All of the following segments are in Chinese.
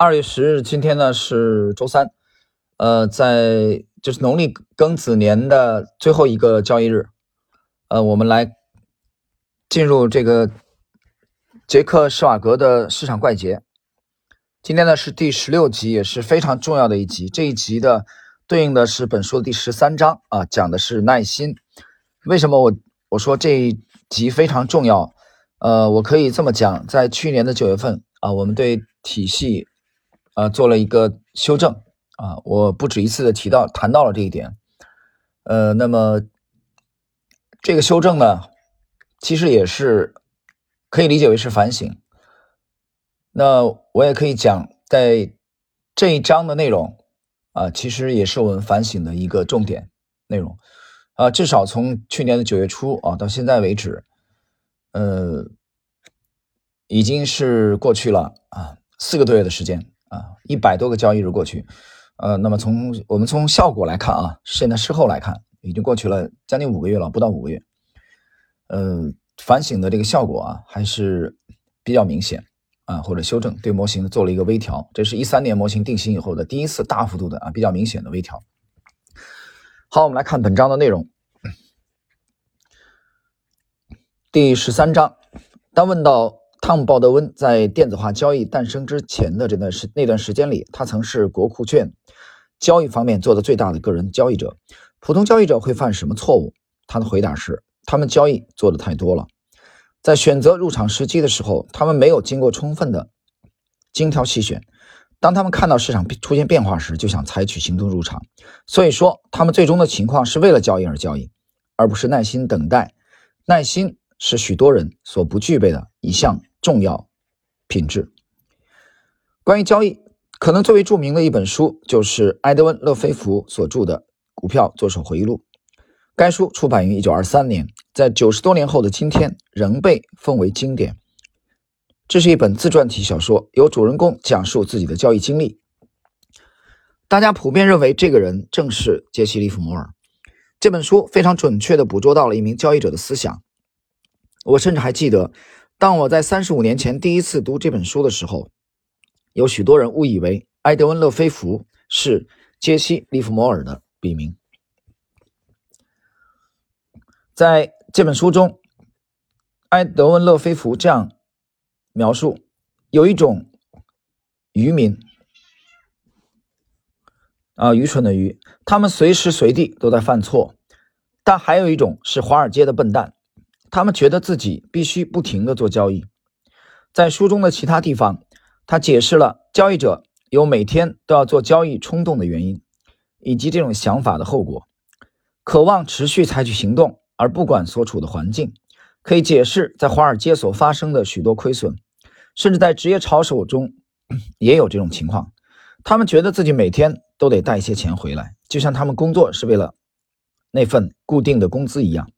二月十日，今天呢是周三，呃，在就是农历庚子年的最后一个交易日，呃，我们来进入这个杰克施瓦格的市场怪杰。今天呢是第十六集，也是非常重要的一集。这一集的对应的是本书的第十三章啊，讲的是耐心。为什么我我说这一集非常重要？呃，我可以这么讲，在去年的九月份啊，我们对体系。啊，做了一个修正啊，我不止一次的提到谈到了这一点，呃，那么这个修正呢，其实也是可以理解为是反省。那我也可以讲，在这一章的内容啊，其实也是我们反省的一个重点内容啊，至少从去年的九月初啊到现在为止，呃，已经是过去了啊四个多月的时间。啊，一百多个交易日过去，呃，那么从我们从效果来看啊，现在事后来看，已经过去了将近五个月了，不到五个月，呃，反省的这个效果啊，还是比较明显啊，或者修正对模型做了一个微调，这是一三年模型定型以后的第一次大幅度的啊，比较明显的微调。好，我们来看本章的内容，第十三章，当问到。汤姆·鲍德温在电子化交易诞生之前的这段时那段时间里，他曾是国库券交易方面做的最大的个人交易者。普通交易者会犯什么错误？他的回答是：他们交易做的太多了，在选择入场时机的时候，他们没有经过充分的精挑细选。当他们看到市场出现变化时，就想采取行动入场。所以说，他们最终的情况是为了交易而交易，而不是耐心等待。耐心是许多人所不具备的一项。重要品质。关于交易，可能最为著名的一本书就是埃德温·勒菲弗所著的《股票作手回忆录》。该书出版于1923年，在九十多年后的今天仍被奉为经典。这是一本自传体小说，由主人公讲述自己的交易经历。大家普遍认为，这个人正是杰西·利弗摩尔。这本书非常准确地捕捉到了一名交易者的思想。我甚至还记得。当我在三十五年前第一次读这本书的时候，有许多人误以为埃德温·勒菲弗是杰西·利弗摩尔的笔名。在这本书中，埃德温·勒菲弗这样描述：有一种愚民啊，愚蠢的愚，他们随时随地都在犯错；但还有一种是华尔街的笨蛋。他们觉得自己必须不停地做交易。在书中的其他地方，他解释了交易者有每天都要做交易冲动的原因，以及这种想法的后果。渴望持续采取行动而不管所处的环境，可以解释在华尔街所发生的许多亏损，甚至在职业炒手中 也有这种情况。他们觉得自己每天都得带一些钱回来，就像他们工作是为了那份固定的工资一样。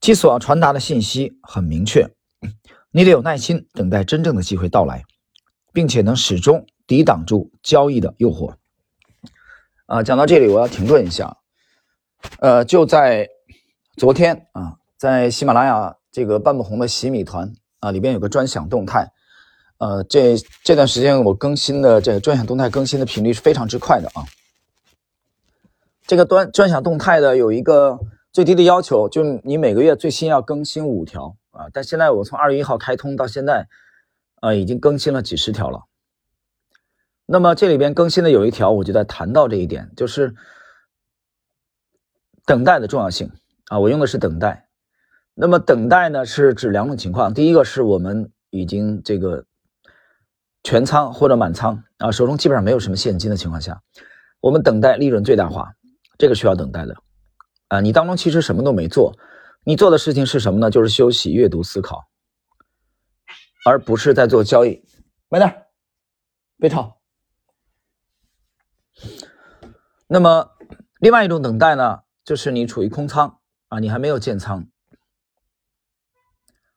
其所要传达的信息很明确，你得有耐心等待真正的机会到来，并且能始终抵挡住交易的诱惑。啊，讲到这里，我要停顿一下。呃，就在昨天啊，在喜马拉雅这个半不红的洗米团啊里边有个专享动态。呃，这这段时间我更新的这个专享动态更新的频率是非常之快的啊。这个端专享动态的有一个。最低的要求就是你每个月最新要更新五条啊！但现在我从二月一号开通到现在，啊，已经更新了几十条了。那么这里边更新的有一条，我就在谈到这一点，就是等待的重要性啊！我用的是等待。那么等待呢，是指两种情况：第一个是我们已经这个全仓或者满仓啊，手中基本上没有什么现金的情况下，我们等待利润最大化，这个需要等待的。啊，你当中其实什么都没做，你做的事情是什么呢？就是休息、阅读、思考，而不是在做交易。慢点，别吵。那么，另外一种等待呢，就是你处于空仓啊，你还没有建仓。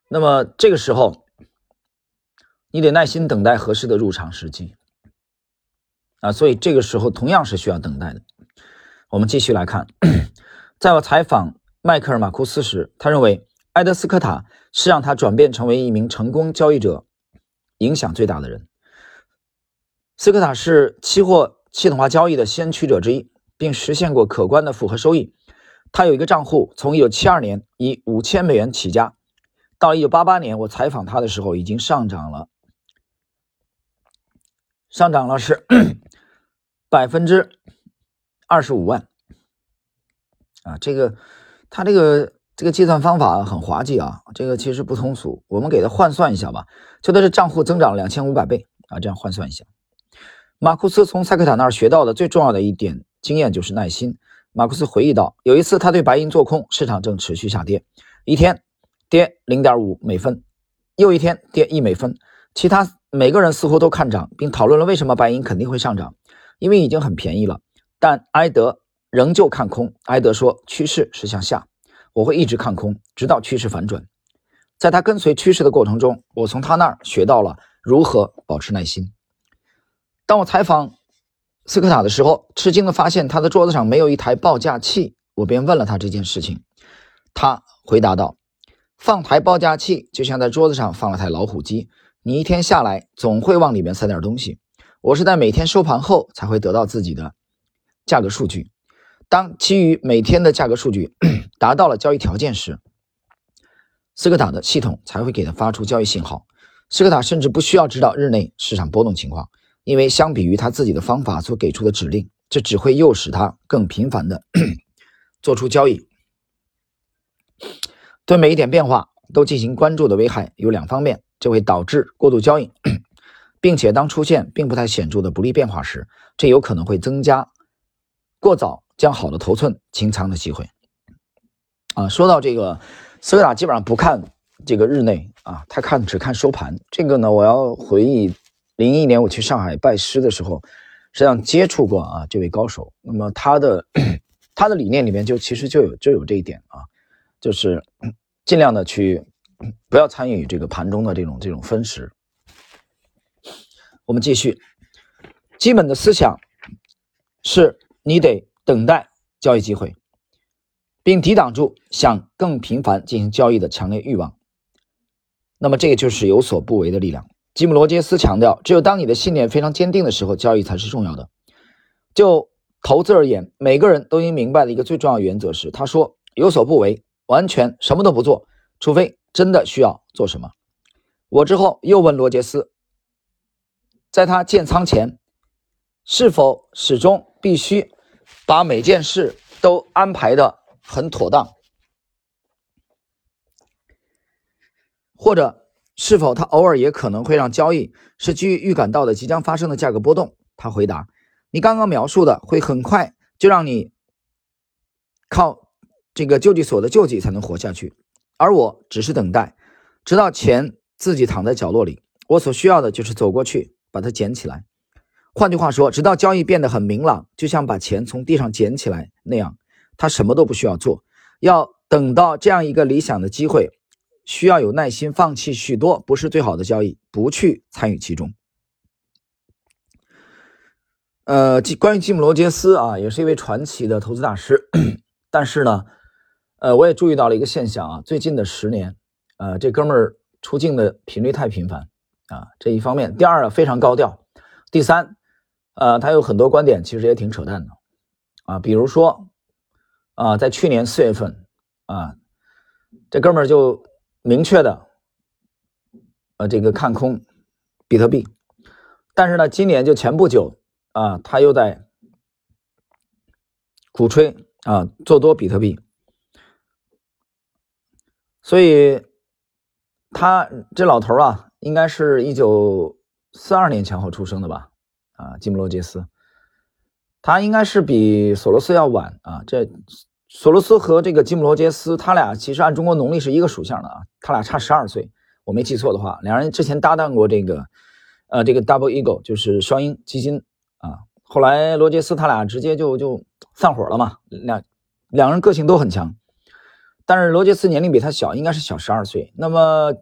那么这个时候，你得耐心等待合适的入场时机啊。所以这个时候同样是需要等待的。我们继续来看。在我采访迈克尔·马库斯时，他认为埃德斯科塔是让他转变成为一名成功交易者影响最大的人。斯科塔是期货系统化交易的先驱者之一，并实现过可观的复合收益。他有一个账户，从1972年以五千美元起家，到1988年我采访他的时候，已经上涨了，上涨了是百分之二十五万。啊，这个他这个这个计算方法很滑稽啊，这个其实不通俗，我们给他换算一下吧，就他这账户增长两千五百倍啊，这样换算一下。马库斯从塞克塔那儿学到的最重要的一点经验就是耐心。马库斯回忆道：“有一次，他对白银做空，市场正持续下跌，一天跌零点五美分，又一天跌一美分。其他每个人似乎都看涨，并讨论了为什么白银肯定会上涨，因为已经很便宜了。但埃德仍旧看空。埃德说，趋势是向下，我会一直看空，直到趋势反转。在他跟随趋势的过程中，我从他那儿学到了如何保持耐心。”当我采访斯科塔的时候，吃惊地发现他的桌子上没有一台报价器，我便问了他这件事情。他回答道：“放台报价器就像在桌子上放了台老虎机，你一天下来总会往里面塞点东西。我是在每天收盘后才会得到自己的价格数据。当基于每天的价格数据 达到了交易条件时，斯科塔的系统才会给他发出交易信号。斯科塔甚至不需要知道日内市场波动情况。”因为相比于他自己的方法所给出的指令，这只会诱使他更频繁的 做出交易。对每一点变化都进行关注的危害有两方面，这会导致过度交易，并且当出现并不太显著的不利变化时，这有可能会增加过早将好的头寸清仓的机会。啊，说到这个，斯柯达基本上不看这个日内啊，他看只看收盘。这个呢，我要回忆。零一年我去上海拜师的时候，实际上接触过啊这位高手。那么他的 他的理念里面就其实就有就有这一点啊，就是尽量的去 不要参与这个盘中的这种这种分时。我们继续，基本的思想是你得等待交易机会，并抵挡住想更频繁进行交易的强烈欲望。那么这个就是有所不为的力量。吉姆·罗杰斯强调，只有当你的信念非常坚定的时候，交易才是重要的。就投资而言，每个人都应明白的一个最重要原则是：他说，有所不为，完全什么都不做，除非真的需要做什么。我之后又问罗杰斯，在他建仓前，是否始终必须把每件事都安排的很妥当，或者？是否他偶尔也可能会让交易是基于预感到的即将发生的价格波动？他回答：“你刚刚描述的会很快就让你靠这个救济所的救济才能活下去，而我只是等待，直到钱自己躺在角落里。我所需要的就是走过去把它捡起来。换句话说，直到交易变得很明朗，就像把钱从地上捡起来那样，他什么都不需要做，要等到这样一个理想的机会。”需要有耐心，放弃许多不是最好的交易，不去参与其中。呃，关于吉姆·罗杰斯啊，也是一位传奇的投资大师。但是呢，呃，我也注意到了一个现象啊，最近的十年，呃，这哥们儿出镜的频率太频繁啊，这一方面。第二，非常高调。第三，呃，他有很多观点其实也挺扯淡的啊，比如说啊，在去年四月份啊，这哥们儿就。明确的，呃，这个看空比特币，但是呢，今年就前不久啊，他又在鼓吹啊做多比特币，所以他这老头啊，应该是一九四二年前后出生的吧？啊，吉姆罗杰斯，他应该是比索罗斯要晚啊，这。索罗斯和这个吉姆罗杰斯，他俩其实按中国农历是一个属相的啊，他俩差十二岁，我没记错的话，两人之前搭档过这个，呃，这个 Double Eagle 就是双鹰基金啊。后来罗杰斯他俩直接就就散伙了嘛，两两人个性都很强，但是罗杰斯年龄比他小，应该是小十二岁。那么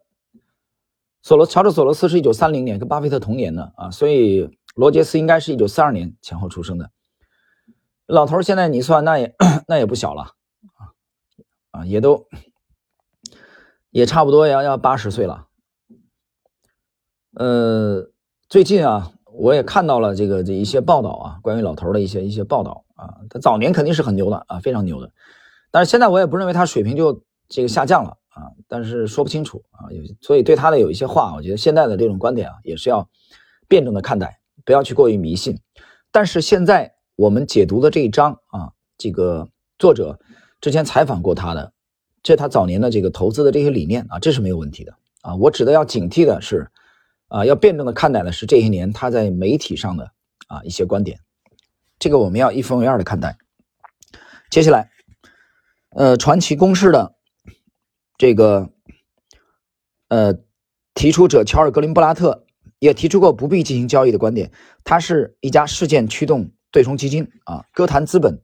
索罗乔治索罗斯是一九三零年，跟巴菲特同年的啊，所以罗杰斯应该是一九四二年前后出生的。老头现在你算那也那也不小了啊啊，也都也差不多要要八十岁了。呃，最近啊，我也看到了这个这一些报道啊，关于老头的一些一些报道啊，他早年肯定是很牛的啊，非常牛的，但是现在我也不认为他水平就这个下降了啊，但是说不清楚啊，有所以对他的有一些话，我觉得现在的这种观点啊，也是要辩证的看待，不要去过于迷信。但是现在我们解读的这一章啊，这个作者之前采访过他的，这他早年的这个投资的这些理念啊，这是没有问题的啊，我指的要警惕的是。啊，要辩证的看待的是这些年他在媒体上的啊一些观点，这个我们要一分为二的看待。接下来，呃，传奇公式的这个呃提出者乔尔格林布拉特也提出过不必进行交易的观点。他是一家事件驱动对冲基金啊，歌坛资本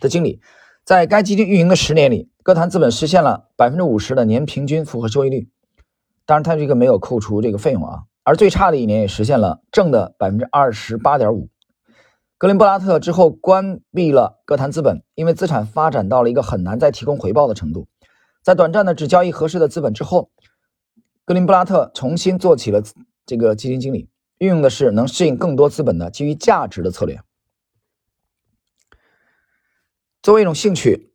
的经理，在该基金运营的十年里，歌坛资本实现了百分之五十的年平均复合收益率。当然，他这个没有扣除这个费用啊。而最差的一年也实现了正的百分之二十八点五。格林布拉特之后关闭了歌坛资本，因为资产发展到了一个很难再提供回报的程度。在短暂的只交易合适的资本之后，格林布拉特重新做起了这个基金经理，运用的是能适应更多资本的基于价值的策略。作为一种兴趣，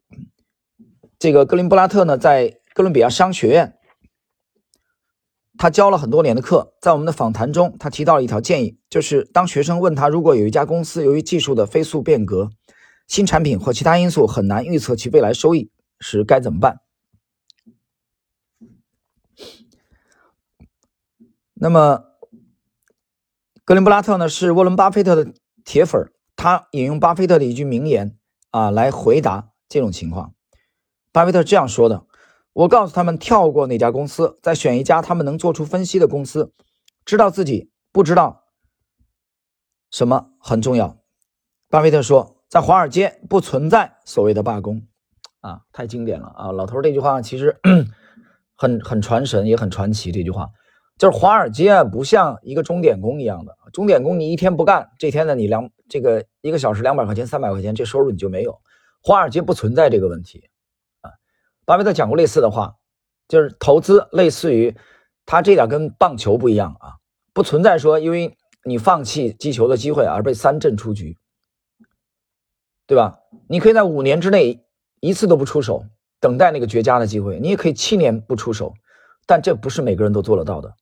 这个格林布拉特呢，在哥伦比亚商学院。他教了很多年的课，在我们的访谈中，他提到了一条建议，就是当学生问他，如果有一家公司由于技术的飞速变革、新产品或其他因素很难预测其未来收益时，该怎么办？那么，格林布拉特呢是沃伦巴菲特的铁粉，他引用巴菲特的一句名言啊来回答这种情况。巴菲特这样说的。我告诉他们跳过哪家公司，再选一家他们能做出分析的公司，知道自己不知道什么很重要。巴菲特说，在华尔街不存在所谓的罢工，啊，太经典了啊！老头这句话其实 很很传神，也很传奇。这句话就是华尔街，不像一个钟点工一样的，钟点工你一天不干，这天呢你两这个一个小时两百块钱、三百块钱，这收入你就没有。华尔街不存在这个问题。巴菲特讲过类似的话，就是投资类似于他这点跟棒球不一样啊，不存在说因为你放弃击球的机会而被三振出局，对吧？你可以在五年之内一次都不出手，等待那个绝佳的机会；你也可以七年不出手，但这不是每个人都做得到的。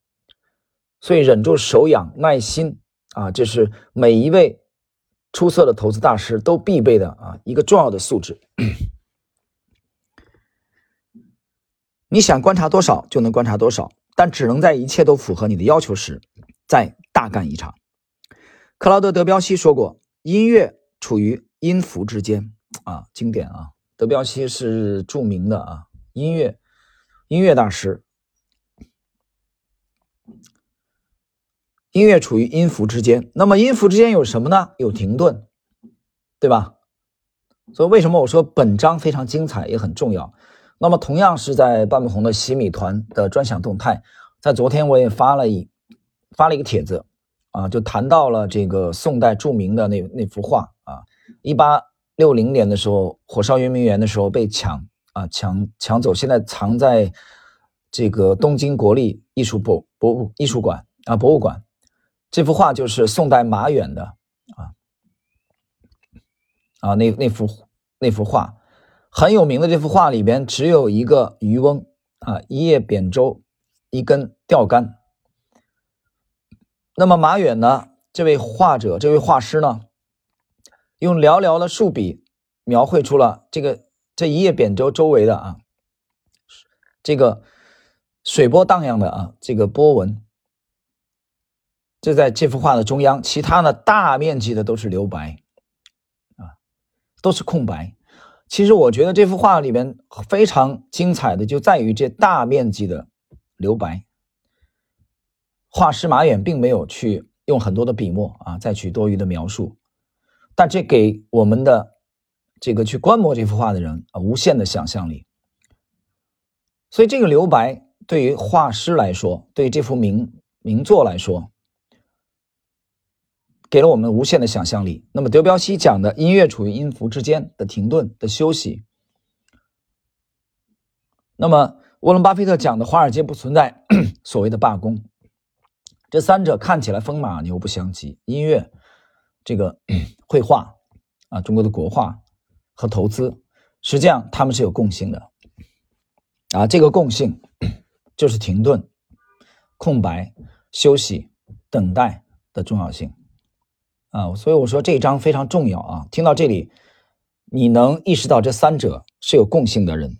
所以忍住手痒、耐心啊，这是每一位出色的投资大师都必备的啊一个重要的素质。你想观察多少就能观察多少，但只能在一切都符合你的要求时，再大干一场。克劳德·德彪西说过：“音乐处于音符之间。”啊，经典啊！德彪西是著名的啊音乐音乐大师。音乐处于音符之间，那么音符之间有什么呢？有停顿，对吧？所以为什么我说本章非常精彩，也很重要？那么，同样是在半不红的洗米团的专享动态，在昨天我也发了一发了一个帖子，啊，就谈到了这个宋代著名的那那幅画啊，一八六零年的时候，火烧圆明园的时候被抢啊抢抢走，现在藏在这个东京国立艺术博博物艺术馆啊博物馆，这幅画就是宋代马远的啊啊那那幅那幅画。很有名的这幅画里边只有一个渔翁啊，一叶扁舟，一根钓竿。那么马远呢？这位画者，这位画师呢，用寥寥的数笔描绘出了这个这一叶扁舟周围的啊，这个水波荡漾的啊，这个波纹。这在这幅画的中央，其他呢大面积的都是留白啊，都是空白。其实我觉得这幅画里面非常精彩的就在于这大面积的留白。画师马远并没有去用很多的笔墨啊，再去多余的描述，但这给我们的这个去观摩这幅画的人啊无限的想象力。所以这个留白对于画师来说，对这幅名名作来说。给了我们无限的想象力。那么德彪西讲的音乐处于音符之间的停顿的休息，那么沃伦巴菲特讲的华尔街不存在 所谓的罢工，这三者看起来风马牛不相及，音乐、这个 绘画啊，中国的国画和投资，实际上他们是有共性的啊。这个共性 就是停顿、空白、休息、等待的重要性啊。所以我说这一章非常重要啊。听到这里，你能意识到这三者是有共性的人，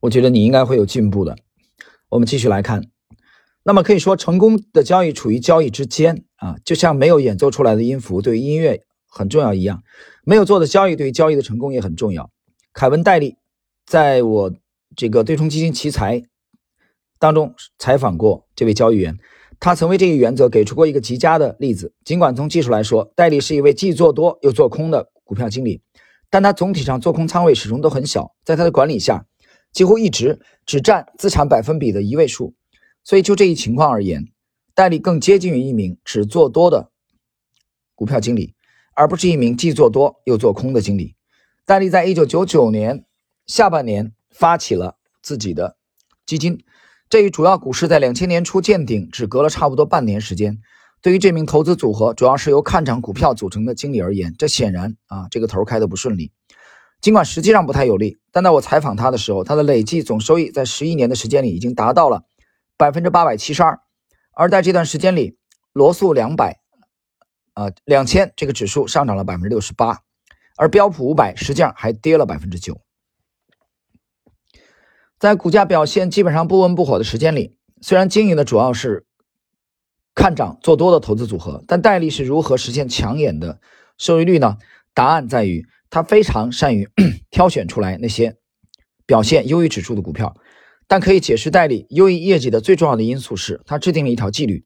我觉得你应该会有进步的。我们继续来看。那么可以说，成功的交易处于交易之间啊，就像没有演奏出来的音符对于音乐很重要一样，没有做的交易对于交易的成功也很重要。凯文·戴利在我这个对冲基金奇才当中采访过这位交易员，他曾为这一原则给出过一个极佳的例子。尽管从技术来说，戴利是一位既做多又做空的股票经理，但他总体上做空仓位始终都很小，在他的管理下，几乎一直只占资产百分比的一位数。所以就这一情况而言，戴利更接近于一名只做多的股票经理，而不是一名既做多又做空的经理。戴利在一九九九年下半年发起了自己的基金，这与主要股市在两千年初见顶只隔了差不多半年时间。对于这名投资组合主要是由看涨股票组成的经理而言，这显然啊这个头开的不顺利。尽管实际上不太有利，但在我采访他的时候，他的累计总收益在十一年的时间里已经达到了。百分之八百七十二，而在这段时间里，罗素两百，呃，两千这个指数上涨了百分之六十八，而标普五百实际上还跌了百分之九。在股价表现基本上不温不火的时间里，虽然经营的主要是看涨做多的投资组合，但戴利是如何实现抢眼的收益率呢？答案在于他非常善于 挑选出来那些表现优于指数的股票。但可以解释代理优异业绩的最重要的因素是，他制定了一条纪律，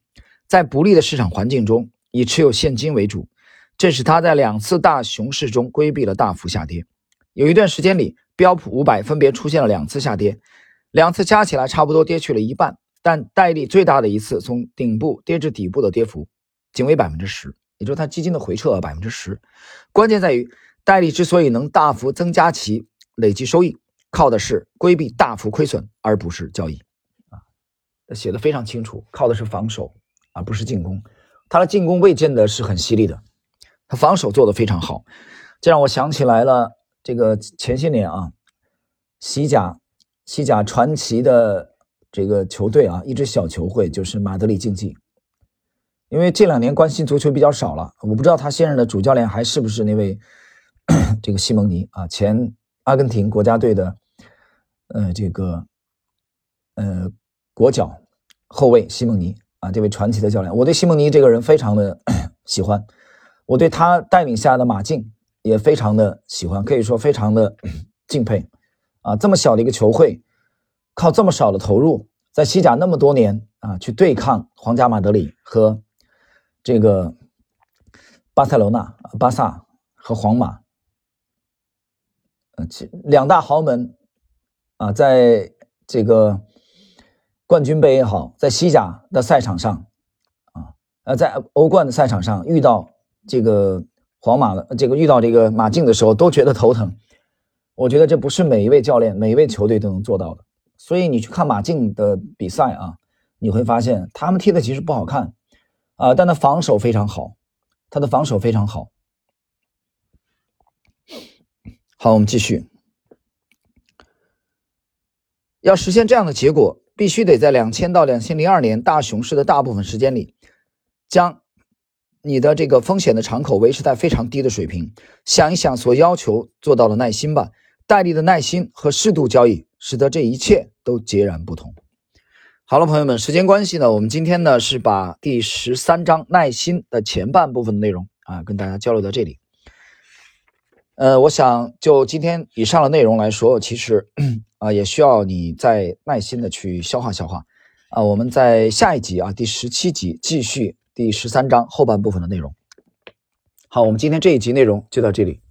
在不利的市场环境中以持有现金为主，这使他在两次大熊市中规避了大幅下跌。有一段时间里，标普五百分别出现了两次下跌，两次加起来差不多跌去了一半，但戴利最大的一次从顶部跌至底部的跌幅仅为百分之十，也就是他基金的回撤百分之十。关键在于，戴利之所以能大幅增加其累计收益。靠的是规避大幅亏损，而不是交易，啊，写的非常清楚，靠的是防守，而不是进攻。他的进攻未见得是很犀利的，他防守做得非常好，这让我想起来了，这个前些年啊，西甲，西甲传奇的这个球队啊，一支小球会就是马德里竞技，因为这两年关心足球比较少了，我不知道他现任的主教练还是不是那位 这个西蒙尼啊，前阿根廷国家队的。呃，这个，呃，国脚后卫西蒙尼啊，这位传奇的教练，我对西蒙尼这个人非常的 喜欢，我对他带领下的马竞也非常的喜欢，可以说非常的 敬佩啊。这么小的一个球会，靠这么少的投入，在西甲那么多年啊，去对抗皇家马德里和这个巴塞罗那、巴萨和皇马，呃，两大豪门。啊，在这个冠军杯也好，在西甲的赛场上，啊，呃，在欧冠的赛场上遇到这个皇马的这个遇到这个马竞的时候，都觉得头疼。我觉得这不是每一位教练、每一位球队都能做到的。所以你去看马竞的比赛啊，你会发现他们踢的其实不好看啊，但他防守非常好，他的防守非常好。好，我们继续。要实现这样的结果，必须得在两千到两千零二年大熊市的大部分时间里，将你的这个风险的敞口维持在非常低的水平。想一想所要求做到的耐心吧，戴笠的耐心和适度交易，使得这一切都截然不同。好了，朋友们，时间关系呢，我们今天呢是把第十三章耐心的前半部分的内容啊，跟大家交流到这里。呃，我想就今天以上的内容来说，其实 啊，也需要你再耐心的去消化消化。啊，我们在下一集啊，第十七集继续第十三章后半部分的内容。好，我们今天这一集内容就到这里。